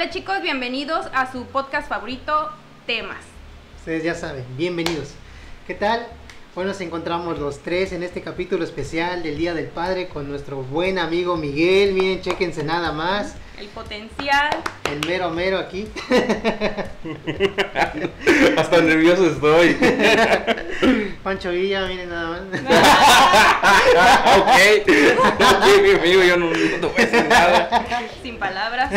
Hola chicos, bienvenidos a su podcast favorito, Temas. Ustedes ya saben, bienvenidos. ¿Qué tal? Hoy nos encontramos los tres en este capítulo especial del Día del Padre con nuestro buen amigo Miguel. Miren, chequense nada más. El potencial. El mero mero aquí. Hasta nervioso estoy. Pancho Villa, miren nada más. ok. Ok, mi amigo, yo no, no te voy a decir nada. Sin palabras.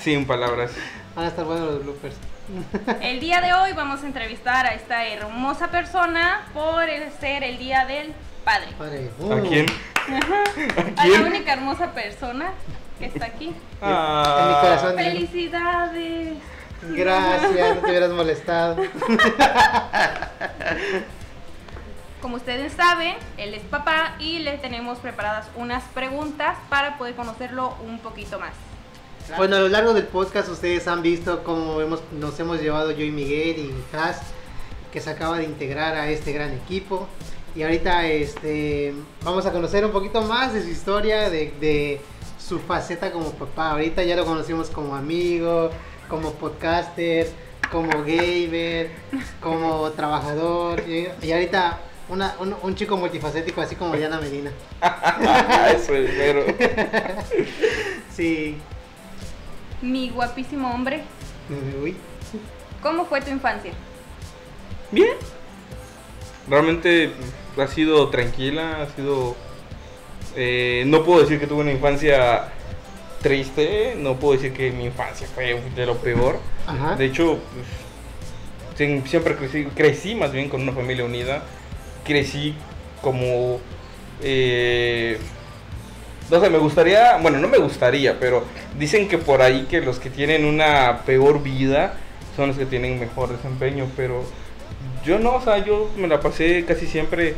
Sin palabras. Van a estar buenos los bloopers. El día de hoy vamos a entrevistar a esta hermosa persona por el ser el Día del Padre. Padre. ¿A Uh, quién? A ¿A la única hermosa persona que está aquí. Ah. En mi corazón. ¡Felicidades! Gracias, no te hubieras molestado. Como ustedes saben, él es papá y le tenemos preparadas unas preguntas para poder conocerlo un poquito más. Bueno, a lo largo del podcast ustedes han visto cómo hemos, nos hemos llevado yo y Miguel y Has, que se acaba de integrar a este gran equipo. Y ahorita este, vamos a conocer un poquito más de su historia, de, de su faceta como papá. Ahorita ya lo conocimos como amigo, como podcaster, como gamer, como trabajador. Y, y ahorita una- un, un chico multifacético así como Diana Medina. Eso espero. Sí. Mi guapísimo hombre, Uy. ¿cómo fue tu infancia? Bien. Realmente ha sido tranquila, ha sido... eh, no puedo decir que tuve una infancia triste, no puedo decir que mi infancia fue de lo peor. Ajá. De hecho, pues, siem- siempre crecí, crecí más bien con una familia unida. Crecí como... eh, no sé, me gustaría, bueno, no me gustaría, pero dicen que por ahí que los que tienen una peor vida son los que tienen mejor desempeño, pero yo no, o sea, yo me la pasé casi siempre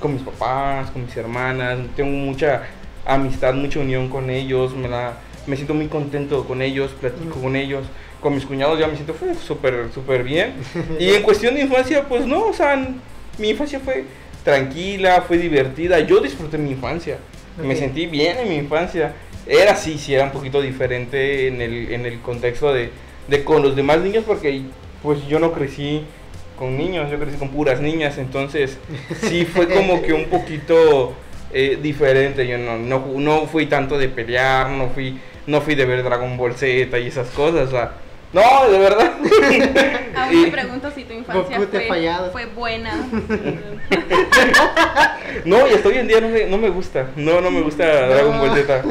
con mis papás, con mis hermanas, tengo mucha amistad, mucha unión con ellos, me la me siento muy contento con ellos, platico Mm. con ellos, con mis cuñados ya me siento uf, súper súper bien. Y en cuestión de infancia, pues no, o sea, mi infancia fue tranquila, fue divertida, yo disfruté mi infancia. Me sentí bien en mi infancia. Era así, sí, era un poquito diferente en el, en el contexto de, de con los demás niños porque pues yo no crecí con niños, yo crecí con puras niñas, entonces sí fue como que un poquito eh, diferente. Yo no, no, no fui tanto de pelear, no fui, no fui de ver Dragon Ball Z y esas cosas. o sea, no, de verdad. Aún me Y- pregunto si tu infancia te fue, buena. No, y hasta hoy en día no me, no me gusta. No, no me gusta Dragon Ball Z.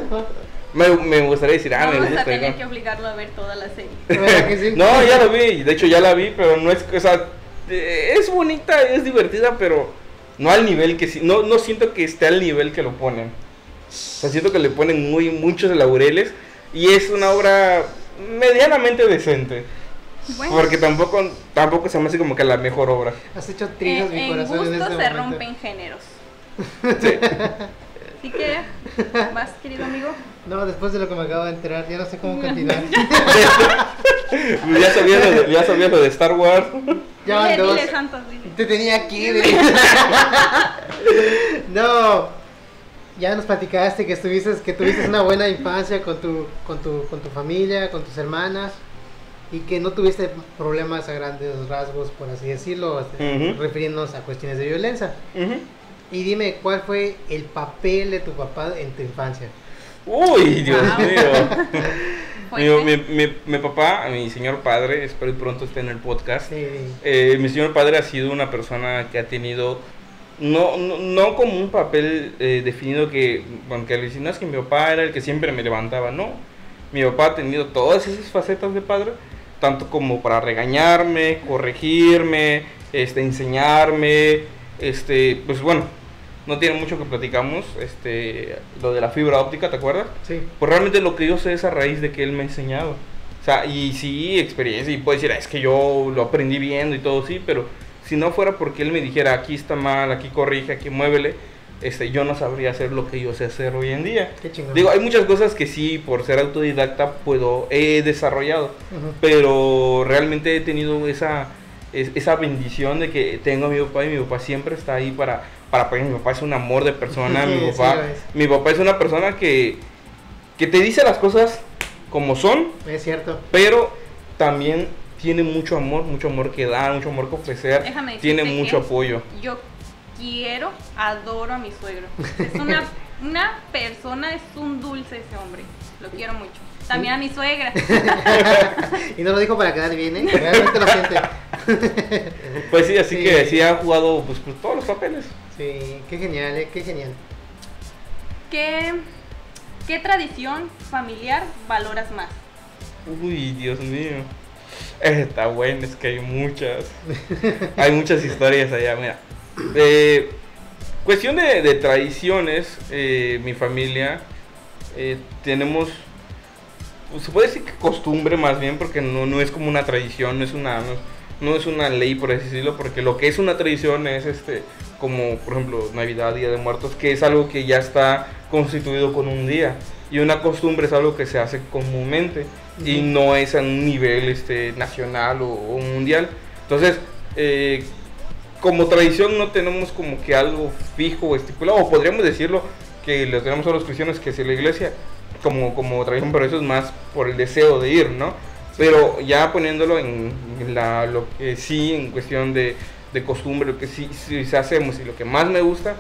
Me, me gustaría decir, ah, me Vamos a gusta. tener ¿no? que obligarlo a ver toda la serie. ¿Verdad que sí? No, ya lo vi, de hecho ya la vi, pero no es, o sea, eh, es bonita, es divertida, pero no al nivel que sí, no, no siento que esté al nivel que lo ponen. O sea, siento que le ponen muy muchos laureles y es una obra medianamente decente. Bueno, Porque tampoco, tampoco se me hace como que la mejor obra. Has hecho trizos en, mi en corazón en gustos este se momento. rompen géneros. Sí. Así que, ¿vas, querido amigo? No, después de lo que me acabo de enterar, ya no sé cómo continuar. ya, sabía lo de, ya sabía lo de Star Wars. ya van dile, dos. dile, Santos, dile. Te tenía aquí. no. Ya nos platicaste que estuviste, que tuviste una buena infancia con tu, con tu, con tu familia, con tus hermanas y que no tuviste problemas a grandes rasgos, por así decirlo, Ujú. refiriéndonos a cuestiones de violencia. Ujú. Y dime, ¿cuál fue el papel de tu papá en tu infancia? Uy, Dios Wow. mío. Mi, Fuerte. mi, mi- mi papá, mi señor padre, espero que pronto esté en el podcast. Sí. Eh, mi señor padre ha sido una persona que ha tenido, no, no, no como un papel eh, definido que, bueno, que le dicen, no es que mi papá era el que siempre me levantaba, no. Mi papá ha tenido todas esas facetas de padre, tanto como para regañarme, corregirme, este, enseñarme, este, pues bueno, no tiene mucho que platicamos, este, lo de la fibra óptica, ¿te acuerdas? Sí. Pues realmente lo que yo sé es a raíz de que él me ha enseñado. O sea, y sí, experiencia, y puede decir, "Ah, es que yo lo aprendí viendo y todo, sí, pero si no fuera porque él me dijera, aquí está mal, aquí corrige, aquí muévele, este, yo no sabría hacer lo que yo sé hacer hoy en día. Qué chingón. Digo, hay muchas cosas que sí, por ser autodidacta, puedo, he desarrollado, pero realmente he tenido esa, es- esa bendición de que tengo a mi papá y mi papá siempre está ahí para, para apoyar. Mi papá es un amor de persona, mi Sí, papá, mi papá es una persona que, que te dice las cosas como son, Es cierto. pero también tiene mucho amor, mucho amor que dar, mucho amor que ofrecer, Déjame tiene mucho apoyo. Yo quiero, adoro a mi suegro. Es una, una persona, es un dulce ese hombre. Lo quiero mucho. También a mi suegra. y no lo dijo para quedar bien, ¿eh? Realmente lo siente. Pues sí, así Sí. que sí ha jugado pues, pues, todos los papeles. Sí, qué genial, ¿eh? Qué genial. ¿Qué, ¿Qué tradición familiar valoras más? Uy, Dios mío. Está bueno, es que hay muchas. hay muchas historias allá, mira. Eh, cuestión de, tradiciones, eh, mi familia, eh, tenemos, pues, se puede decir que costumbre más bien, porque no, no es como una tradición, no es una, no, no es una ley, por así decirlo, porque lo que es una tradición es este, como por ejemplo Navidad, Día de Muertos, que es algo que ya está constituido con un día. Y una costumbre es algo que se hace comúnmente y Ujú. no es a un nivel este, nacional o, o mundial. Entonces, eh, como tradición no tenemos como que algo fijo o estipulado, o podríamos decirlo que lo tenemos a los cristianos que es la iglesia como, como tradición, pero eso es más por el deseo de ir, ¿no? Pero ya poniéndolo en, en la, lo que sí, en cuestión de, de costumbre, lo que sí, sí hacemos y lo que más me gusta,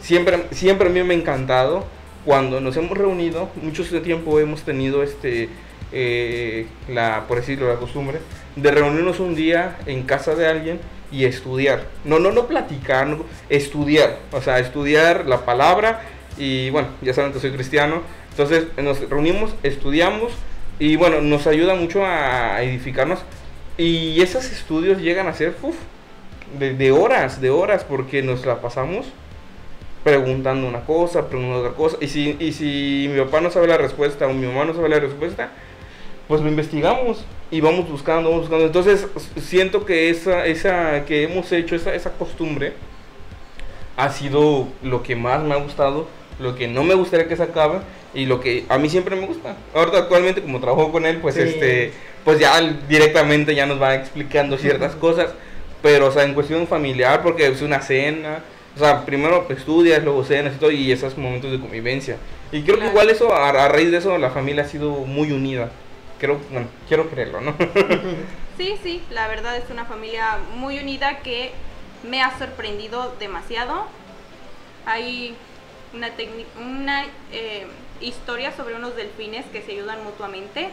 siempre, siempre a mí me ha encantado cuando nos hemos reunido, mucho tiempo hemos tenido este, eh, la, por decirlo, la costumbre de reunirnos un día en casa de alguien y estudiar. No, no, no platicar, estudiar. O sea, estudiar la palabra y bueno, ya saben que soy cristiano. Entonces nos reunimos, estudiamos y bueno, nos ayuda mucho a edificarnos. Y esos estudios llegan a ser uf, de, de horas, de horas, porque nos la pasamos preguntando una cosa, preguntando otra cosa. Y si, y si mi papá no sabe la respuesta o mi mamá no sabe la respuesta, pues lo investigamos y vamos buscando, vamos buscando. Entonces siento que esa, esa que hemos hecho, esa, esa costumbre, ha sido lo que más me ha gustado, lo que no me gustaría que se acabe y lo que a mí siempre me gusta. Ahorita actualmente como trabajo con él, pues Sí. este, pues ya directamente ya nos va explicando ciertas cosas, pero o sea, en cuestión familiar, porque es una cena, o sea, primero estudias, luego cenas y todo, y esos momentos de convivencia. Y creo que igual eso, a, a raíz de eso, la familia ha sido muy unida. Creo, bueno, quiero creerlo, ¿no? Sí, sí, la verdad es una familia muy unida que me ha sorprendido demasiado. Hay una, una eh, historia sobre unos delfines que se ayudan mutuamente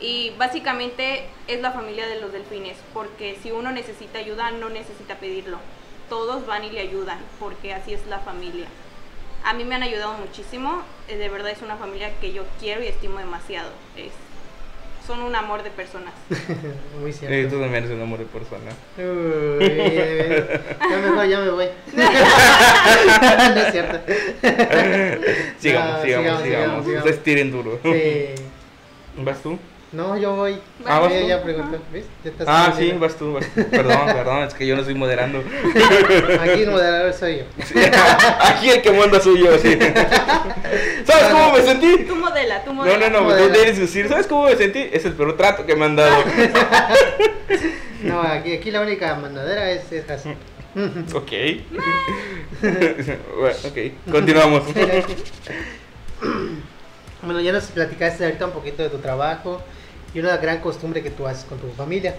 y básicamente es la familia de los delfines porque si uno necesita ayuda no necesita pedirlo. Todos van y le ayudan porque así es la familia. A mí me han ayudado muchísimo, eh, de verdad es una familia que yo quiero y estimo demasiado. Es, son un amor de personas. Muy cierto. tú también eres un amor de persona. Uy, ya mejor, ya me voy. no es cierto. Sigamos, No, sigamos, sigamos, sigamos. sigamos, sigamos. Ustedes tiren duro. Sí. ¿Vas tú? No, yo voy. Ah, ¿vas Ella tú? ya preguntó. ¿Ves? Ya estás Ah, sí, bien. vas tú, vas tú. Perdón, perdón, es que yo no estoy moderando. Aquí el moderador soy yo. Sí, Aquí el que manda soy yo, sí. ¿Sabes cómo me sentí? Tú modela, tú No, modela. no, no, Modela. tú debes decir, ¿sabes cómo me sentí? Es el peor trato que me han dado. No, aquí, aquí la única mandadera es, es así. Ok. Bueno, ok, continuamos. Bueno, ya nos platicaste ahorita un poquito de tu trabajo y una gran costumbre que tú haces con tu familia.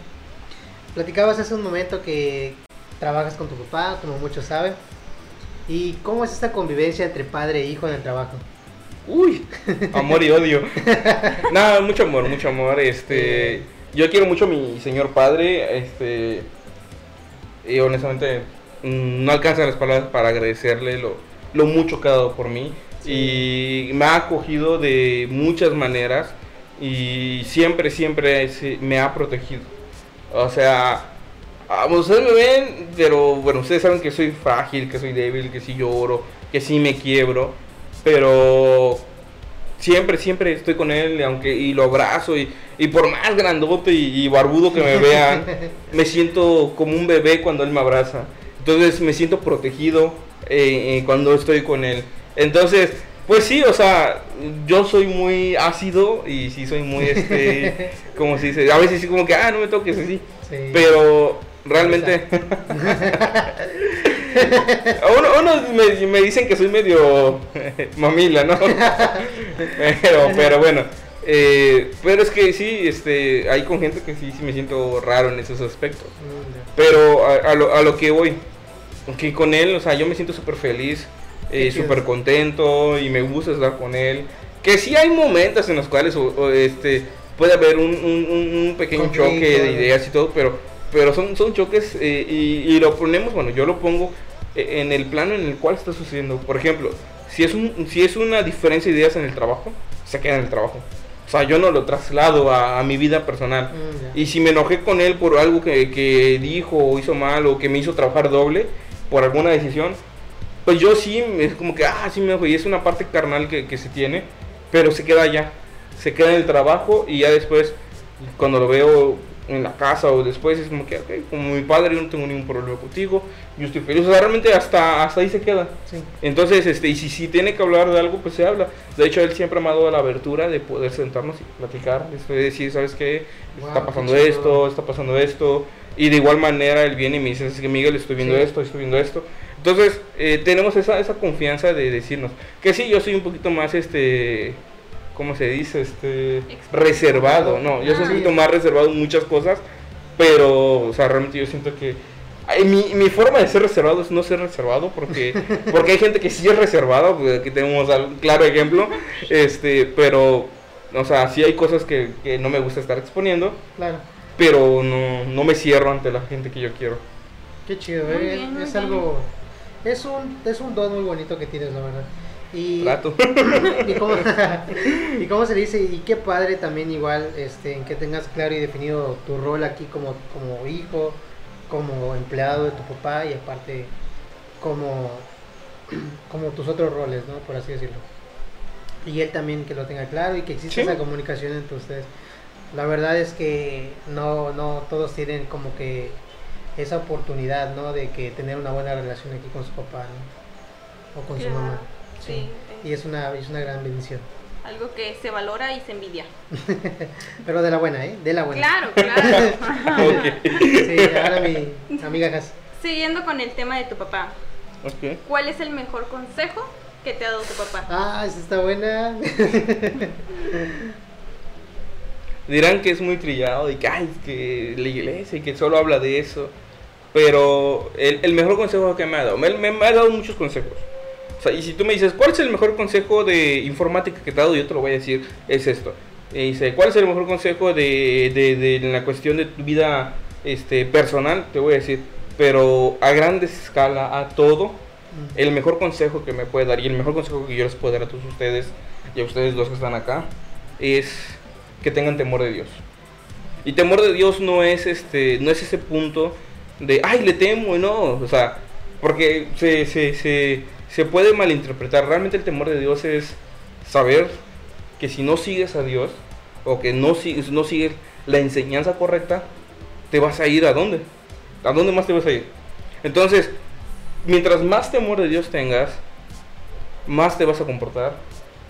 Platicabas hace un momento que trabajas con tu papá, como muchos saben. ¿Y cómo es esta convivencia entre padre e hijo en el trabajo? Uy, amor y odio. Nada, mucho amor, mucho amor. Este, yo quiero mucho a mi señor padre. Este, y honestamente mm, no alcanzan las palabras para agradecerle lo, lo mucho que ha dado por mí. Y me ha acogido de muchas maneras y siempre, siempre me ha protegido. O sea, ah, ustedes me ven, pero bueno, ustedes saben que soy frágil, que soy débil, que sí lloro, que sí me quiebro, pero siempre, siempre estoy con él, aunque y lo abrazo y, y por más grandote y, y barbudo que me vean, me siento como un bebé cuando él me abraza. Entonces me siento protegido eh, eh, cuando estoy con él. Entonces, pues sí, o sea, yo soy muy ácido y sí soy muy, este, como se dice, a veces sí como que, ah, no me toques así. Sí. Pero realmente... uno, unos me, me dicen que soy medio mamila, ¿no? pero, pero bueno, Eh, pero es que sí, este, hay con gente que sí, sí me siento raro en esos aspectos. Mm. Pero a, a lo, a lo que voy, que con él, o sea, yo me siento súper feliz, eh, súper contento y me gusta estar con él. Que sí hay momentos en los cuales o- o, este, puede haber un, un- un- pequeño Conflicto, choque de ideas y todo, pero, pero son, son choques eh, y, y lo ponemos, bueno, yo lo pongo eh, en el plano en el cual está sucediendo. Por ejemplo, si es, un, si es una diferencia de ideas en el trabajo, se queda en el trabajo. O sea, yo no lo traslado a, a mi vida personal. Mm. Y si me enojé con él por algo que, que dijo o hizo mal o que me hizo trabajar doble por alguna decisión, pues yo sí, es como que, ah, sí me enojo. Y es una parte carnal que, que se tiene, pero se queda allá. Se queda en el trabajo y ya después, cuando lo veo en la casa o después, es como que, ok, como mi padre, yo no tengo ningún problema contigo, yo estoy feliz. O sea, realmente hasta, hasta ahí se queda. Sí. Entonces, este, y si, si tiene que hablar de algo, pues se habla. De hecho, él siempre me ha dado la abertura de poder sentarnos y platicar, de decir, ¿sabes qué? Wow, está pasando esto, está pasando esto. Y de igual manera él viene y me dice, es que Miguel, estoy viendo Sí. esto, estoy viendo esto. Entonces, eh, tenemos esa, esa confianza de decirnos que sí, yo soy un poquito más, este, ¿cómo se dice? Este, reservado. No, yo soy un Ah. poquito más reservado en muchas cosas, pero, o sea, realmente yo siento que... mi, mi forma de ser reservado es no ser reservado porque porque hay gente que sí es reservada pues aquí tenemos un claro ejemplo este pero o sea sí hay cosas que, que no me gusta estar exponiendo Claro. Pero no, no me cierro ante la gente que yo quiero Qué chido, Muy eh, bien, muy es bien. algo es un es un don muy bonito que tienes, la verdad. Y trato y cómo, y cómo se dice y qué padre también igual este en que tengas claro y definido tu rol aquí como como hijo como empleado de tu papá y aparte como como tus otros roles no por así decirlo y él también que lo tenga claro y que exista Sí. esa comunicación entre ustedes la verdad es que no no todos tienen como que esa oportunidad no de que tener una buena relación aquí con su papá ¿no? o con su mamá Sí, y es una, es una gran bendición. algo que se valora y se envidia. Pero de la buena, ¿eh? De la buena. Claro, claro. Sí, ahora mi amiga Has. Siguiendo con el tema de tu papá. ¿cuál es el mejor consejo que te ha dado tu papá? Ah, esa está buena. dirán que es muy trillado y que, ay, que la iglesia y que solo habla de eso. Pero el, el mejor consejo que me ha dado, me, me- me ha dado muchos consejos. O sea, y si tú me dices, ¿cuál es el mejor consejo de informática que te ha dado? Yo te lo voy a decir, es esto. Y dice, ¿cuál es el mejor consejo de, de, de en la cuestión de tu vida este, personal? Te voy a decir, pero a gran escala, a todo, el mejor consejo que me puede dar y el mejor consejo que yo les puedo dar a todos ustedes y a ustedes los que están acá es que tengan temor de Dios. Y temor de Dios no es este no es ese punto de ay le temo no, o sea, porque se, se, se, se puede malinterpretar. Realmente el temor de Dios es saber que si no sigues a Dios o que no no sigues la enseñanza correcta, te vas a ir a dónde? ¿A dónde más te vas a ir? Entonces, mientras más temor de Dios tengas, más te vas a comportar,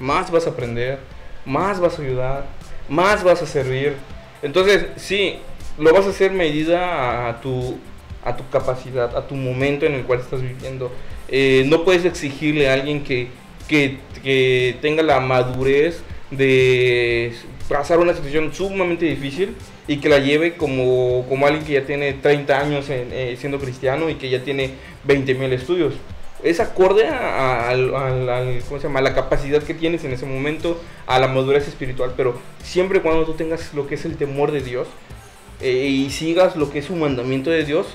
más vas a aprender, más vas a ayudar, más vas a servir. Entonces, sí, lo vas a hacer medida a tu, a tu capacidad, a tu momento en el cual estás viviendo. Eh, no puedes exigirle a alguien que, que, que tenga la madurez de pasar una situación sumamente difícil y que la lleve como, como alguien que ya tiene 30 años eh, siendo cristiano y que ya tiene 20 mil estudios. Es acorde a, la capacidad que tienes en ese momento, a la madurez espiritual, pero siempre cuando tú tengas lo que es el temor de Dios eh, y sigas lo que es un mandamiento de Dios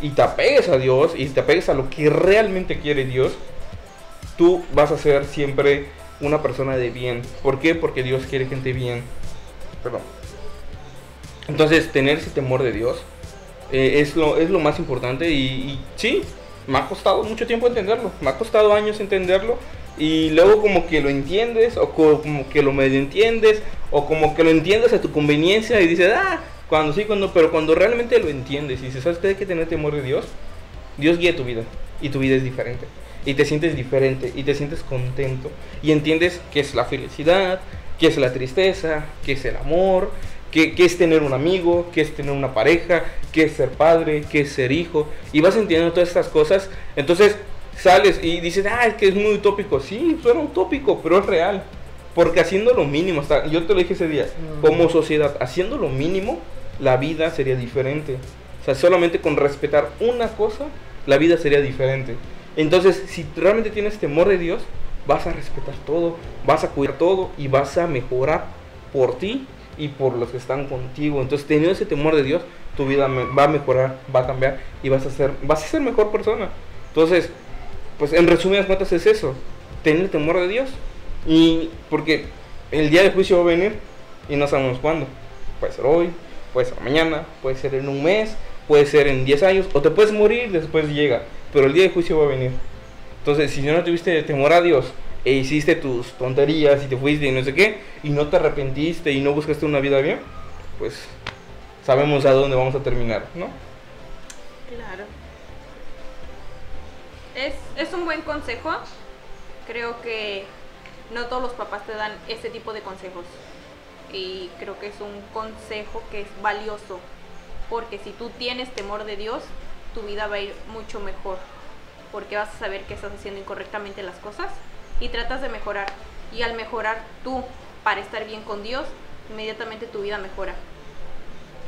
y te apegues a Dios y te apegues a lo que realmente quiere Dios, tú vas a ser siempre una persona de bien. ¿Por qué? Porque Dios quiere gente bien. Perdón. Entonces, tener ese temor de Dios eh, es, lo, es lo más importante y, y sí, me ha costado mucho tiempo entenderlo, me ha costado años entenderlo y luego como que lo entiendes o co- como que lo medio entiendes o como que lo entiendes a tu conveniencia y dices, ah, cuando sí, cuando, pero cuando realmente lo entiendes y dices, ¿sabes qué? Hay que tener temor de Dios, Dios guía tu vida y tu vida es diferente y te sientes diferente y te sientes contento y entiendes qué es la felicidad, qué es la tristeza, qué es el amor, qué, qué es tener un amigo, qué es tener una pareja, qué es ser padre, qué es ser hijo y vas entendiendo todas estas cosas, entonces sales y dices, ah, es que es muy utópico, sí, suena utópico, pero es real. Porque haciendo lo mínimo, hasta yo te lo dije ese día, Mm. como sociedad, haciendo lo mínimo, la vida sería diferente. O sea, solamente con respetar una cosa, la vida sería diferente. Entonces, si realmente tienes temor de Dios, vas a respetar todo, vas a cuidar todo y vas a mejorar por ti y por los que están contigo. Entonces, teniendo ese temor de Dios, tu vida va a mejorar, va a cambiar y vas a ser, vas a ser mejor persona. Entonces, pues en resumidas cuentas es eso, tener el temor de Dios. Y porque el día de juicio va a venir y no sabemos cuándo. Puede ser hoy, puede ser mañana, puede ser en un mes, puede ser en 10 años, o te puedes morir, después llega. Pero el día de juicio va a venir. Entonces, si no tuviste temor a Dios e hiciste tus tonterías y te fuiste y no sé qué, y no te arrepentiste y no buscaste una vida bien, pues sabemos a dónde vamos a terminar, ¿no? Claro. Es, es un buen consejo. Creo que no todos los papás te dan ese tipo de consejos. Y creo que es un consejo que es valioso. Porque si tú tienes temor de Dios, tu vida va a ir mucho mejor. Porque vas a saber que estás haciendo incorrectamente las cosas y tratas de mejorar. Y al mejorar tú para estar bien con Dios, inmediatamente tu vida mejora.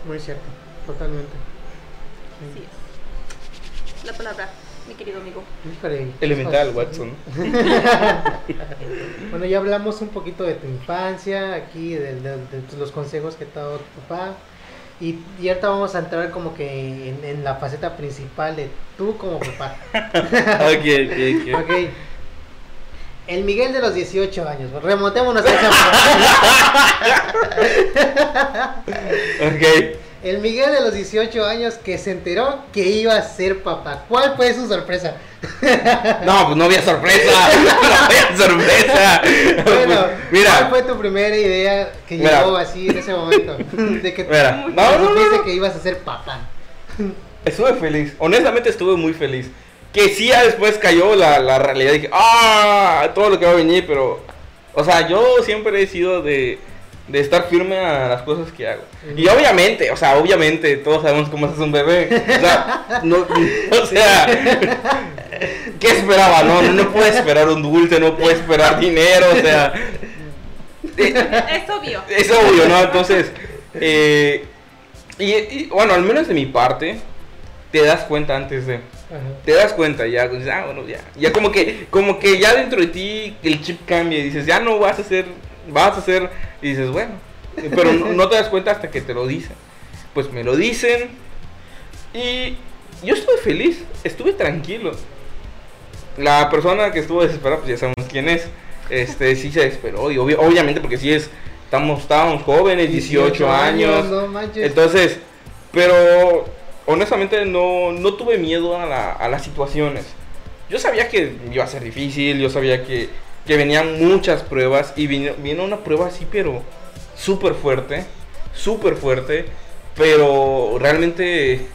Muy cierto, totalmente. Así es. La palabra, mi querido amigo. Elemental. Watson. Bueno, ya hablamos un poquito de tu infancia, aquí, de, de- de los consejos que te ha dado tu papá. Y, y ahorita vamos a entrar como que en, en la faceta principal de tú como papá. ok, ok, ok. Ok. El Miguel de los 18 años. Remontémonos a esa Ok. El Miguel de los 18 años que se enteró que iba a ser papá. ¿Cuál fue su sorpresa? No, pues no había sorpresa. No había sorpresa. Bueno, mira, ¿cuál fue tu primera idea que Mira. llegó así en ese momento? De que Mira, no, no, no. que ibas a ser papá. estuve feliz. Honestamente estuve muy feliz. Que sí, ya después cayó la, la realidad. Dije, ah, todo lo que va a venir, pero. O sea, yo siempre he sido de, de estar firme a las cosas que hago. Y obviamente, o sea, obviamente, todos sabemos cómo es un bebé. O sea, no, o sea, ¿qué esperaba? No, no, no puede esperar un dulce, no puede esperar dinero, o sea. Es obvio. es obvio, ¿no? Entonces, eh, y, y, bueno, al menos de mi parte, te das cuenta antes de, te das cuenta ya, dices, ah, bueno, ya, ya como que, como que ya dentro de ti el chip cambia y dices, ya no vas a hacer, vas a hacer, y dices, bueno, pero no, no te das cuenta hasta que te lo dicen. Pues me lo dicen y yo estuve feliz, estuve tranquilo. La persona que estuvo desesperada, pues ya sabemos quién es. Este sí se desesperó y obvi- obviamente porque sí es estamos estábamos jóvenes, 18, años. No manches. Entonces, pero honestamente no, no tuve miedo a, la- a las situaciones. Yo sabía que iba a ser difícil, yo sabía que, que venían muchas pruebas y vino, vino una prueba así, pero súper fuerte, súper fuerte, pero realmente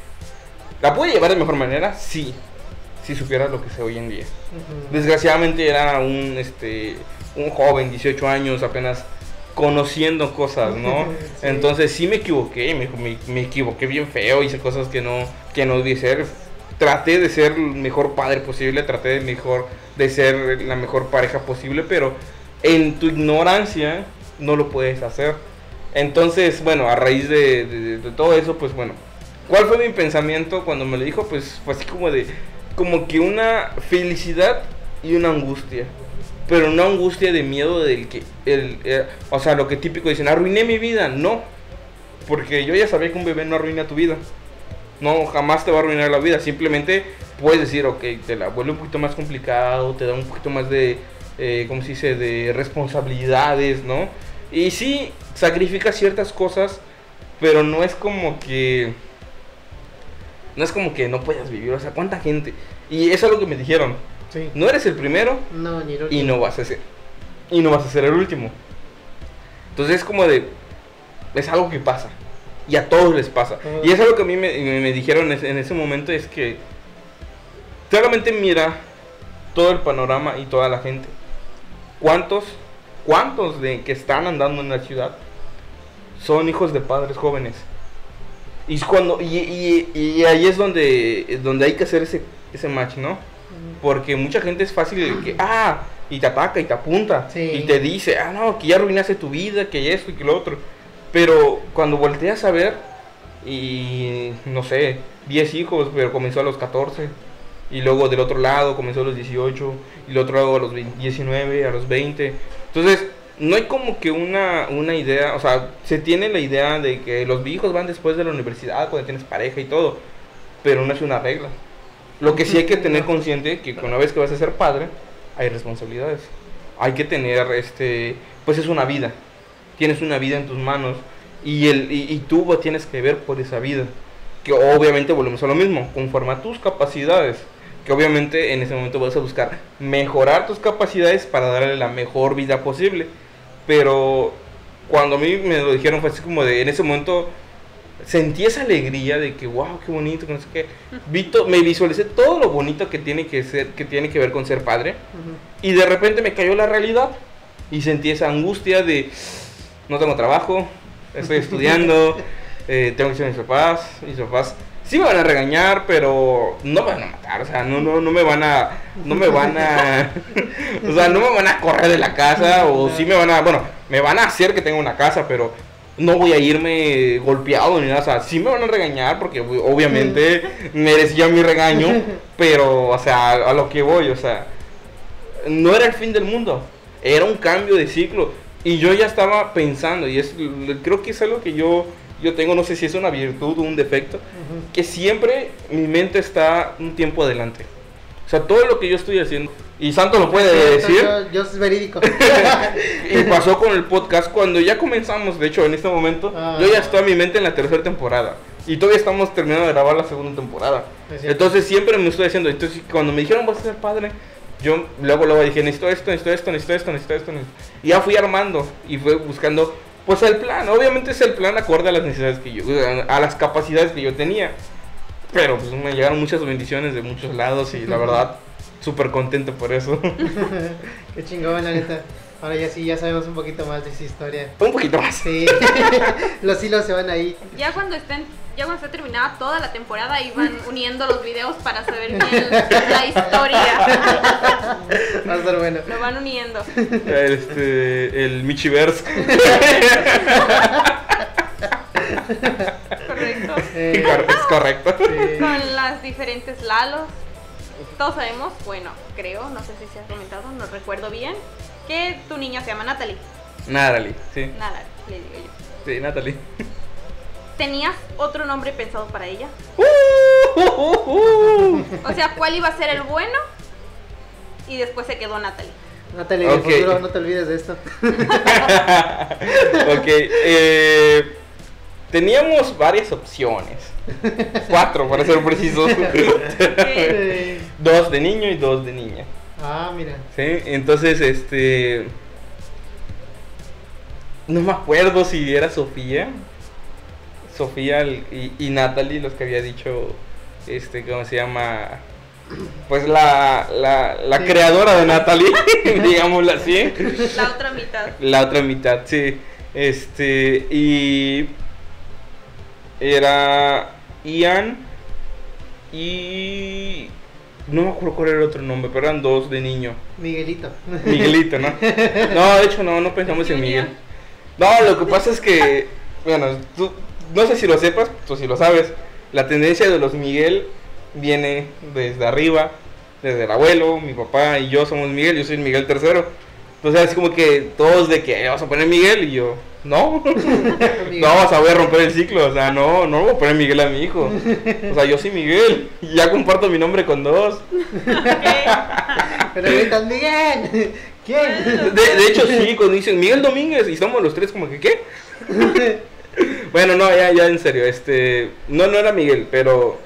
la pude llevar de mejor manera, sí, si supiera lo que sé hoy en día. Desgraciadamente era un, este, un joven, 18 años, apenas conociendo cosas, ¿no? Sí. Entonces sí me equivoqué, me, me, me equivoqué bien feo, hice cosas que no, que no debí ser. Traté de ser el mejor padre posible, traté de, mejor, de ser la mejor pareja posible, pero en tu ignorancia no lo puedes hacer. Entonces, bueno, a raíz de, de- de todo eso, pues bueno, ¿cuál fue mi pensamiento cuando me lo dijo? Pues fue así como de, como que una felicidad y una angustia. Pero una angustia de miedo del que, el, eh, o sea, lo que típico dicen, arruiné mi vida. No, porque yo ya sabía que un bebé no arruina tu vida. No, jamás te va a arruinar la vida. Simplemente puedes decir, ok, te la vuelve un poquito más complicado, te da un poquito más de, eh, ¿cómo se dice?, de responsabilidades, ¿no? Y sí, sacrifica ciertas cosas, pero no es como que... No es como que no puedas vivir, o sea, ¿cuánta gente? Y eso es lo que me dijeron. Sí. No eres el primero No, ni y no vas a ser. Y no vas a ser el último. Entonces es como de... Es algo que pasa. Y a todos les pasa. Y eso es lo que a mí me, me- me dijeron en ese, en ese momento, es que... Solamente mira todo el panorama y toda la gente. ¿Cuántos, cuántos de que están andando en la ciudad son hijos de padres jóvenes? Y es cuando y, y- y ahí es donde donde hay que hacer ese ese match, ¿no? Porque mucha gente es fácil el que ah y te ataca y te apunta Sí. y te dice, ah, no, que ya arruinaste tu vida, que esto y que lo otro. Pero cuando volteas a ver, y no sé, 10 hijos, pero comenzó a los 14. Y luego del otro lado comenzó a los 18. Y del otro lado a los 20 19, a los 20. Entonces, no hay como que una, una idea, o sea, se tiene la idea de que los hijos van después de la universidad, cuando tienes pareja y todo. Pero no es una regla. Lo que sí hay que tener consciente que una vez que vas a ser padre, hay responsabilidades. Hay que tener, este, pues es una vida. Tienes una vida en tus manos y, el, y, y tú tienes que ver por esa vida. Que obviamente volvemos a lo mismo, conforme a tus capacidades. Que obviamente en ese momento vas a buscar mejorar tus capacidades para darle la mejor vida posible. Pero cuando a mí me lo dijeron fue así como de, en ese momento sentí esa alegría de que wow, qué bonito, que no sé qué. Vi to- me visualicé todo lo bonito que tiene que ser, que tiene que ver con ser padre. Ujú. Y de repente me cayó la realidad y sentí esa angustia de no tengo trabajo, estoy estudiando, eh, tengo que ser mis papás, mis papás sí me van a regañar, pero no me van a matar, o sea, no, no, no me van a, no me van a, o sea, no me van a correr de la casa o sí me van a, bueno, me van a hacer que tenga una casa, pero no voy a irme golpeado ni nada, o sea, sí me van a regañar porque obviamente merecía mi regaño, pero, o sea, a lo que voy, o sea, no era el fin del mundo, era un cambio de ciclo. Y yo ya estaba pensando, y es, creo que es algo que yo, yo tengo, no sé si es una virtud o un defecto, que siempre mi mente está un tiempo adelante. O sea, todo lo que yo estoy haciendo, y Santo lo puede decir, Yo, yo es verídico. y pasó con el podcast cuando ya comenzamos, de hecho, en este momento, Ah. yo ya estoy en mi mente en la tercera temporada. Y todavía estamos terminando de grabar la segunda temporada. Entonces siempre me estoy haciendo. Entonces cuando me dijeron vas a ser padre, yo luego luego dije necesito esto, necesito esto, necesito esto, necesito esto. necesito-". Y ya fui armando y fue buscando pues el plan. Obviamente es el plan acorde a las necesidades que yo, a las capacidades que yo tenía. Pero pues me llegaron muchas bendiciones de muchos lados y la verdad súper contento por eso. Qué chingón, la neta. Ahora ya sí, ya sabemos un poquito más de esa historia. Un poquito más. Sí, los hilos se van ahí. Ya cuando estén, ya cuando esté terminada toda la temporada iban uniendo los videos para saber bien la historia. Va a estar bueno. Lo van uniendo. Este, el Michiverse. Correcto. Eh, es correcto. sí. Con las diferentes Lalos. Todos sabemos, bueno, creo, no sé si se ha comentado, no recuerdo bien, que tu niña se llama Natalie. Natalie, sí. Nada, le digo yo. Sí, Natalie. ¿Tenías otro nombre pensado para ella? Uh, uh, uh, uh. O sea, ¿cuál iba a ser el bueno? Y después se quedó Natalie. Natalie, en el Ok. futuro no te olvides de esto. ok, eh, teníamos varias opciones. Cuatro, para ser precisos. Dos de niño y dos de niña. ah, mira. ¿Sí? Entonces, este. No me acuerdo si era Sofía. Sofía y, y Natalie, los que había dicho. Este, ¿cómo se llama? Pues la, la, la Sí. creadora de Natalie, digámoslo así. La otra mitad. La otra mitad, sí. Este, y. Era Ian y. No me acuerdo cuál era el otro nombre, pero eran dos de niño. Miguelito. Miguelito, ¿no? No, de hecho, no, no pensamos en Miguel. No, lo que pasa es que. Bueno, tú. No sé si lo sepas, tú si lo sabes. La tendencia de los Miguel viene desde arriba, desde el abuelo, mi papá y yo somos Miguel, yo soy Miguel tercero. Entonces es como que todos de que "Eh, vamos a poner Miguel y yo, no, no vamos a voy a romper el ciclo, o sea, no, no voy a poner Miguel a mi hijo. O sea, yo soy Miguel y ya comparto mi nombre con dos. Pero gritan, Miguel. ¿Quién? De, de hecho, sí, cuando dicen Miguel Domínguez y somos los tres como que, ¿qué? bueno, no, ya, ya en serio, este, no, no era Miguel, pero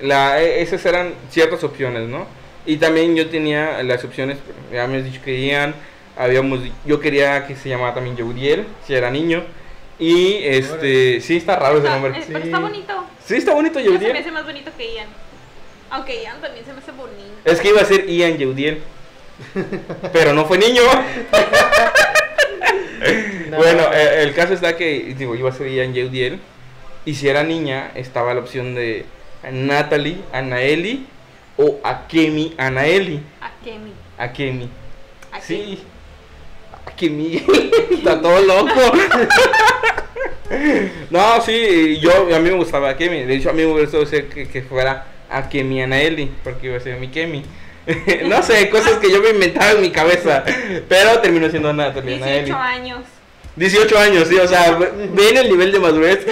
la, e- esas eran ciertas opciones, ¿no? Y también yo tenía las opciones, ya me has dicho que Ian, habíamos, yo quería que se llamara también Yeuriel, si era niño, y este, sí está raro ese Está, nombre. pero está bonito. Sí está bonito Yo se me hace más bonito que Ian. Aunque Ian también se me hace bonito. Es que iba a ser Ian Yeuriel, pero no fue niño. No. Bueno, eh, el caso está que, digo, iba a ser Ian Yeudiel. Y si era niña, estaba la opción de Natalie, Anaeli o Akemi, Anaeli. Akemi. ¿A quién? Sí. Que Miguel está todo loco. no, sí, yo a mí me gustaba Akemi. De hecho, a mí me gustó que, que fuera Akemi Anaeli, porque iba a ser mi Kemi. no sé, cosas que yo me inventaba en mi cabeza. Pero terminó siendo Natalie Anaeli. 18 años. 18 años, sí, o sea, ven el nivel de madurez.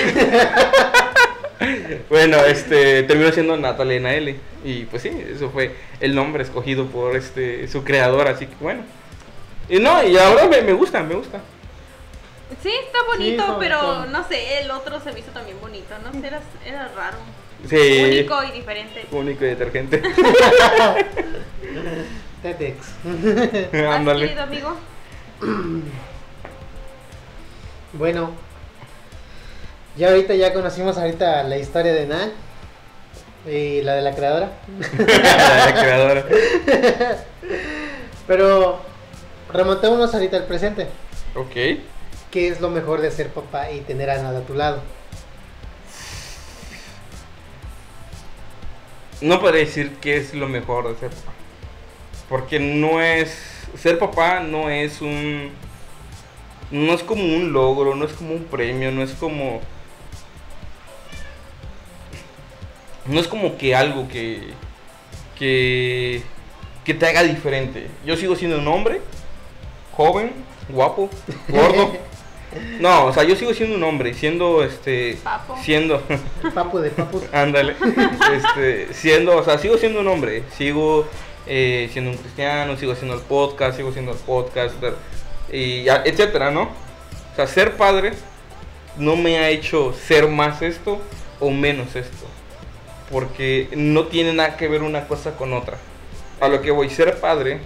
bueno, este, terminó siendo Natalia Naeli. Y pues sí, eso fue el nombre escogido por este su creador, así que bueno. Y no, y ahora me, me gusta, me gusta. Sí, está bonito, pero no sé, el otro se me hizo también bonito, no sé, era, era raro. Sí. Único y diferente. Único y detergente. Tetex. ¿Has Ándale. querido amigo? Bueno, ya ahorita ya conocimos ahorita la historia de Nan y la de la creadora. La creadora. Pero remontémonos ahorita al presente. Ok. ¿Qué es lo mejor de ser papá y tener a Nan a tu lado? No podría decir que es lo mejor de ser papá. Porque no es. Ser papá no es un. No es como un logro, no es como un premio, no es como. No es como que algo que. que. que te haga diferente. Yo sigo siendo un hombre, joven, guapo, gordo. No, o sea, yo sigo siendo un hombre, siendo este. Papo. Siendo. El papu de papus. Ándale. Este, siendo, o sea, sigo siendo un hombre, sigo eh, siendo un cristiano, sigo haciendo el podcast, sigo siendo el podcaster, y etcétera, ¿no? O sea, ser padre no me ha hecho ser más esto o menos esto. Porque no tiene nada que ver una cosa con otra. A lo que voy, ser padre,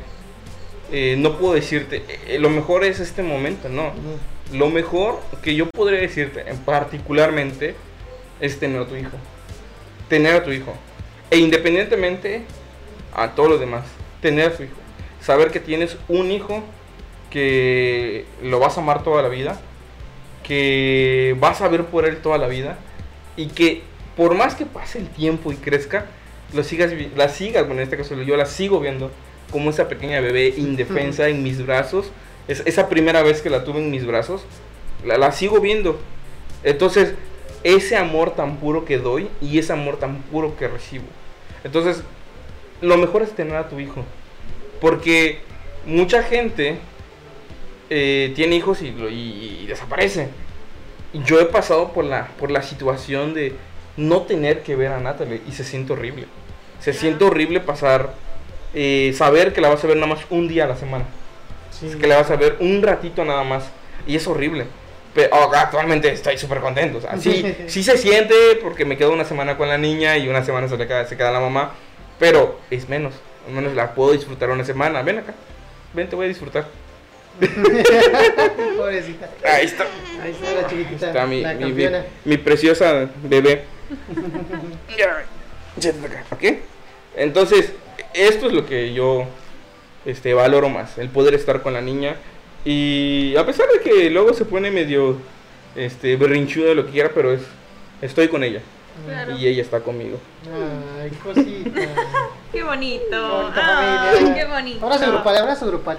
eh, no puedo decirte, eh, lo mejor es este momento, no. Lo mejor que yo podría decirte, en particularmente, es tener a tu hijo. Tener a tu hijo. E independientemente a todo lo demás, tener a tu hijo. Saber que tienes un hijo que lo vas a amar toda la vida, que vas a ver por él toda la vida y que por más que pase el tiempo y crezca, lo sigas, la sigas, bueno, en este caso yo la sigo viendo como esa pequeña bebé indefensa en mis brazos. Es, esa primera vez que la tuve en mis brazos, la, la sigo viendo. Entonces, ese amor tan puro que doy y ese amor tan puro que recibo. Entonces, lo mejor es tener a tu hijo. Porque mucha gente eh, tiene hijos y, y- y desaparece. Yo he pasado por la, por la situación de no tener que ver a Natalie y se siente horrible. Se siente horrible pasar, eh, saber que la vas a ver nada más un día a la semana. Sí. Es que la vas a ver un ratito nada más. Y es horrible. Pero actualmente estoy súper contento. O sea, sí, sí se siente porque me quedo una semana con la niña y una semana se, le queda, se queda la mamá. Pero es menos. Al menos la puedo disfrutar una semana. Ven acá. Ven, te voy a disfrutar. Pobrecita. Ahí está. Ahí está la chiquitita. Está mi, la mi, mi, mi preciosa bebé. Ya, siéntate acá, ¿ok? Entonces, esto es lo que yo este, valoro más, el poder estar con la niña. Y a pesar de que luego se pone medio este, berrinchuda, lo que quiera, pero es, estoy con ella. Claro. Y ella está conmigo. Ay, cosita. Qué bonito. Ay, qué bonito. Abrazo grupal, abrazo grupal.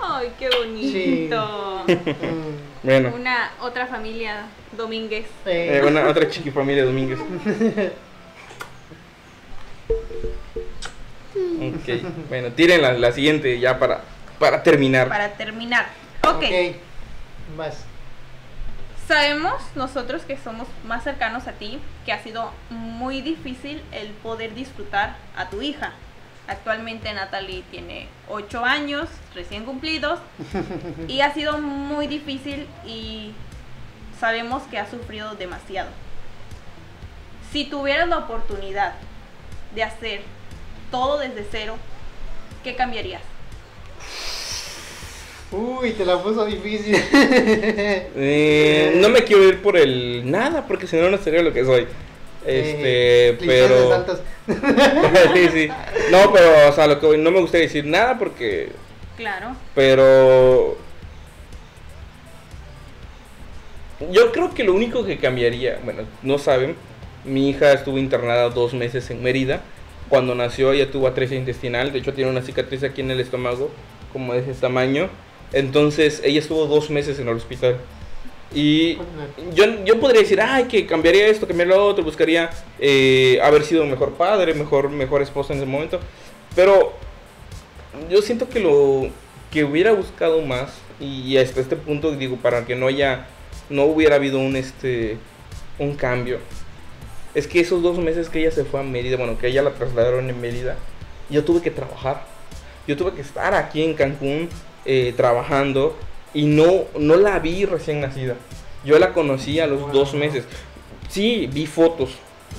Ay, qué bonito. Bueno, Una otra familia domínguez. eh, una, otra chiqui familia Domínguez. Ok, bueno, tiren la, la siguiente ya para, para terminar. Para terminar. Ok. ok. Más. Sabemos nosotros que somos más cercanos a ti que ha sido muy difícil el poder disfrutar a tu hija. Actualmente Natalie tiene 8 años recién cumplidos y ha sido muy difícil y sabemos que ha sufrido demasiado. Si tuvieras la oportunidad de hacer todo desde cero, ¿qué cambiarías? Uy, te la puso difícil. Eh, no me quiero ir por el nada, porque si no, no sería lo que soy. Este, Eh, pero. sí, sí. No, pero, o sea, lo que voy- no me gustaría decir nada porque. Claro. Pero. Yo creo que lo único que cambiaría, bueno, no saben, mi hija estuvo internada dos meses en Mérida Cuando nació ella tuvo atresia intestinal, de hecho tiene una cicatriz aquí en el estómago, como de ese tamaño. Entonces ella estuvo dos meses en el hospital. Y yo, yo podría decir, ay, que cambiaría esto, cambiaría lo otro, buscaría eh, haber sido mejor padre, mejor, mejor esposa en ese momento. Pero yo siento que lo que hubiera buscado más, y hasta este punto digo, para que no haya, no hubiera habido un, este, un cambio, es que esos dos meses que ella se fue a Mérida, bueno, que ella la trasladaron en Mérida, yo tuve que trabajar. Yo tuve que estar aquí en Cancún eh, trabajando y no, no la vi recién nacida. Yo la conocí a los dos meses. Sí, vi fotos,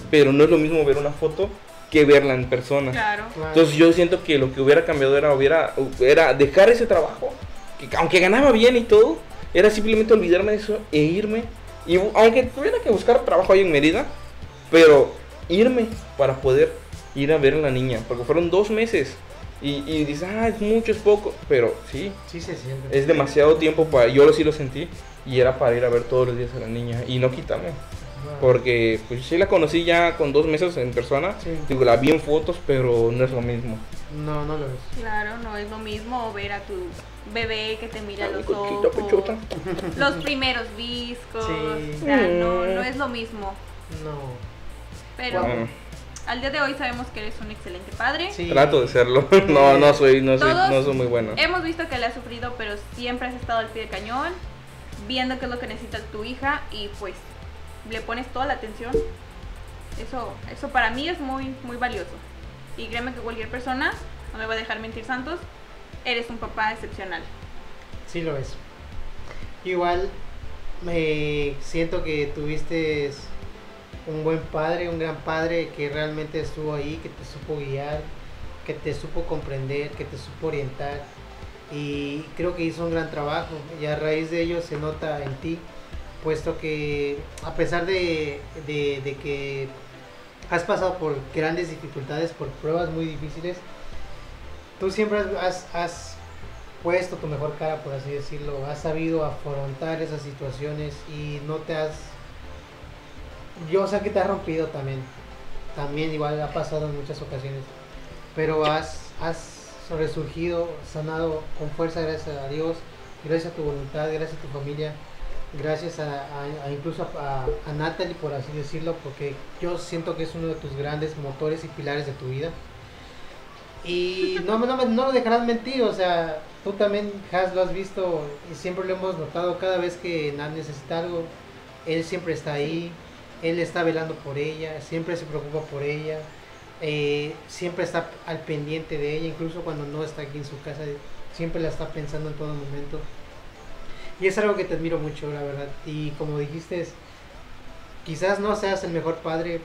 pero no es lo mismo ver una foto que verla en persona. Claro. Entonces yo siento que lo que hubiera cambiado era, hubiera, era dejar ese trabajo, que aunque ganaba bien y todo, era simplemente olvidarme de eso e irme. Y aunque tuviera que buscar trabajo ahí en Mérida, pero irme para poder ir a ver a la niña, porque fueron dos meses. Y, y dices, ah, es mucho, es poco, pero sí, Sí se siente. es demasiado tiempo para, yo sí lo sentí, y era para ir a ver todos los días a la niña, y no quitarme. Wow. Porque pues sí la conocí ya con dos meses en persona. Sí. Digo, la vi en fotos, pero no es lo mismo. No, no lo es. Claro, no es lo mismo ver a tu bebé que te mira a los Coquita, ojos. pechota. Los primeros viscos. Sí. O sea, no, no es lo mismo. No. Pero Bueno, al día de hoy sabemos que eres un excelente padre. Sí. trato de serlo. No, no soy, no soy, Todos no soy muy bueno. Hemos visto que le has sufrido, pero siempre has estado al pie del cañón, viendo qué es lo que necesita tu hija y pues le pones toda la atención. Eso, eso para mí es muy, muy valioso. Y créeme que cualquier persona, no me va a dejar mentir Santos, eres un papá excepcional. Sí lo es. Igual me siento que tuviste un buen padre, un gran padre que realmente estuvo ahí, que te supo guiar, que te supo comprender, que te supo orientar. Y creo que hizo un gran trabajo. Y a raíz de ello se nota en ti, puesto que a pesar de, que has pasado por grandes dificultades, por pruebas muy difíciles, tú siempre has- has puesto tu mejor cara, por así decirlo, has sabido afrontar esas situaciones y no te has... Yo sé que te has rompido también, también igual ha pasado en muchas ocasiones, pero has, has resurgido, sanado con fuerza gracias a Dios, gracias a tu voluntad, gracias a tu familia, gracias a, incluso a, a Natalie, por así decirlo, porque yo siento que es uno de tus grandes motores y pilares de tu vida. Y no, no, no lo dejarás mentir, o sea, tú también, Has, lo has visto y siempre lo hemos notado. Cada vez que Nat necesita algo, él siempre está ahí, él está velando por ella, siempre se preocupa por ella, eh, siempre está al pendiente de ella, incluso cuando no está aquí en su casa, siempre la está pensando en todo momento. Y es algo que te admiro mucho, la verdad. Y como dijiste, quizás no seas el mejor padre,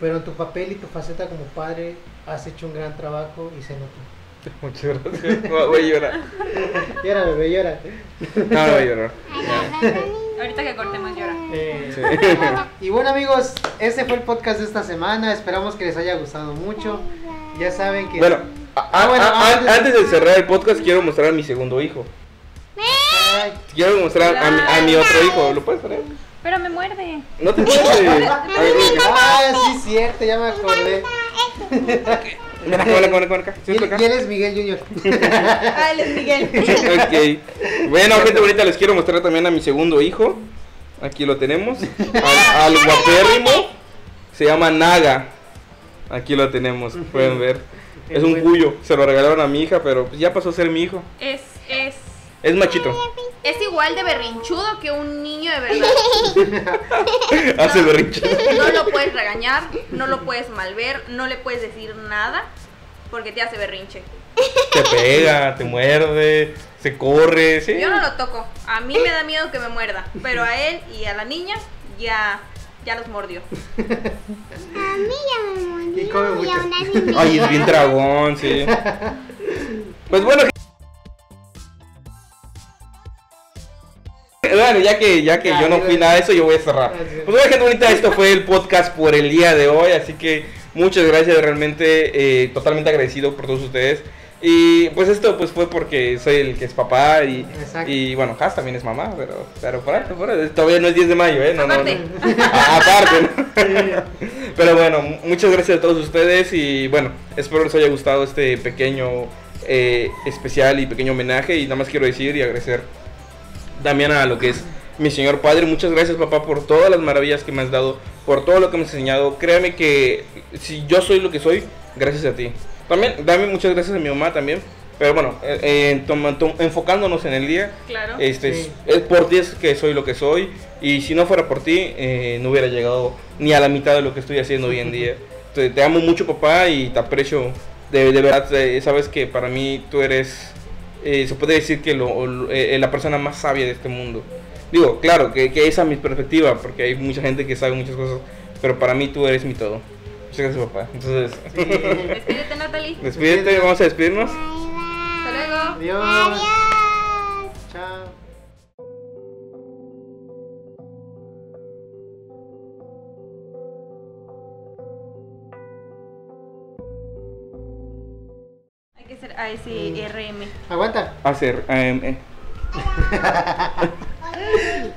pero en tu papel y tu faceta como padre has hecho un gran trabajo y se nota. Muchas gracias. Voy a llorar. Llora, bebé, llora. No, no voy a llorar. Ahorita que cortemos llora. Sí. Y bueno amigos, este fue el podcast de esta semana. Esperamos que les haya gustado mucho. Ya saben que... Bueno, a- Ah, bueno, a- a- antes- antes de cerrar el podcast, quiero mostrar a mi segundo hijo. Ay, Quiero mostrar a mi, a mi otro hijo. ¿Lo puedes poner? Pero me muerde. No te puedes. ah, sí, cierto, ya me acordé. Ven acá, ven acá, es Miguel Junior. Ah, él es Miguel. ok. Bueno, gente bonita, les quiero mostrar también a mi segundo hijo. Aquí lo tenemos. Al, al guapérrimo. Se llama Naga. Aquí lo tenemos, pueden ver. Es un cuyo. Se lo regalaron a mi hija, pero pues ya pasó a ser mi hijo. Es, es, Es machito. es igual de berrinchudo que un niño de verdad. Hace berrinche. No lo puedes regañar, no lo puedes malver, no le puedes decir nada porque te hace berrinche. Te pega, te muerde, se corre, sí. Yo no lo toco, a mí me da miedo que me muerda, pero a él y a la niña ya, ya los mordió. A mí ya me mordió Y come y mucho. aún así me- Ay, es bien dragón, sí. Pues bueno. Bueno, ya que, ya que yo no fui nada de eso, yo voy a cerrar. Pues bueno, gente bonita, esto fue el podcast por el día de hoy, así que muchas gracias, realmente eh, totalmente agradecido por todos ustedes. Y pues esto pues fue porque soy el que es papá y, y bueno, Has también es mamá, pero, pero por todavía no es 10 de mayo, ¿eh? No, no, Aparte. no. A- aparte, ¿no? Pero bueno, muchas gracias a todos ustedes y bueno, espero les haya gustado este pequeño eh, especial y pequeño homenaje y nada más quiero decir y agradecer también a lo que es mi señor padre. Muchas gracias papá por todas las maravillas que me has dado, por todo lo que me has enseñado. Créame que si yo soy lo que soy, gracias a ti. También dame muchas gracias a mi mamá también. Pero bueno, eh, eh, tom- enfocándonos en el día, Claro. este, Sí. es, es por ti es que soy lo que soy. Y si no fuera por ti, eh, no hubiera llegado ni a la mitad de lo que estoy haciendo hoy en día. Te, te amo mucho, papá, y te aprecio. De, de verdad, eh, sabes que para mí tú eres, eh, se puede decir que lo- lo- eh, la persona más sabia de este mundo. Digo, claro, que, que esa es mi perspectiva, porque hay mucha gente que sabe muchas cosas, pero para mí tú eres mi todo. Muchas gracias, papá. Entonces, Despídete, Natalie. despídete, vamos a despedirnos. Hasta luego. Adiós. Adiós. Chao. Hay que ser ASRM. Aguanta. Em, eh, Adiós.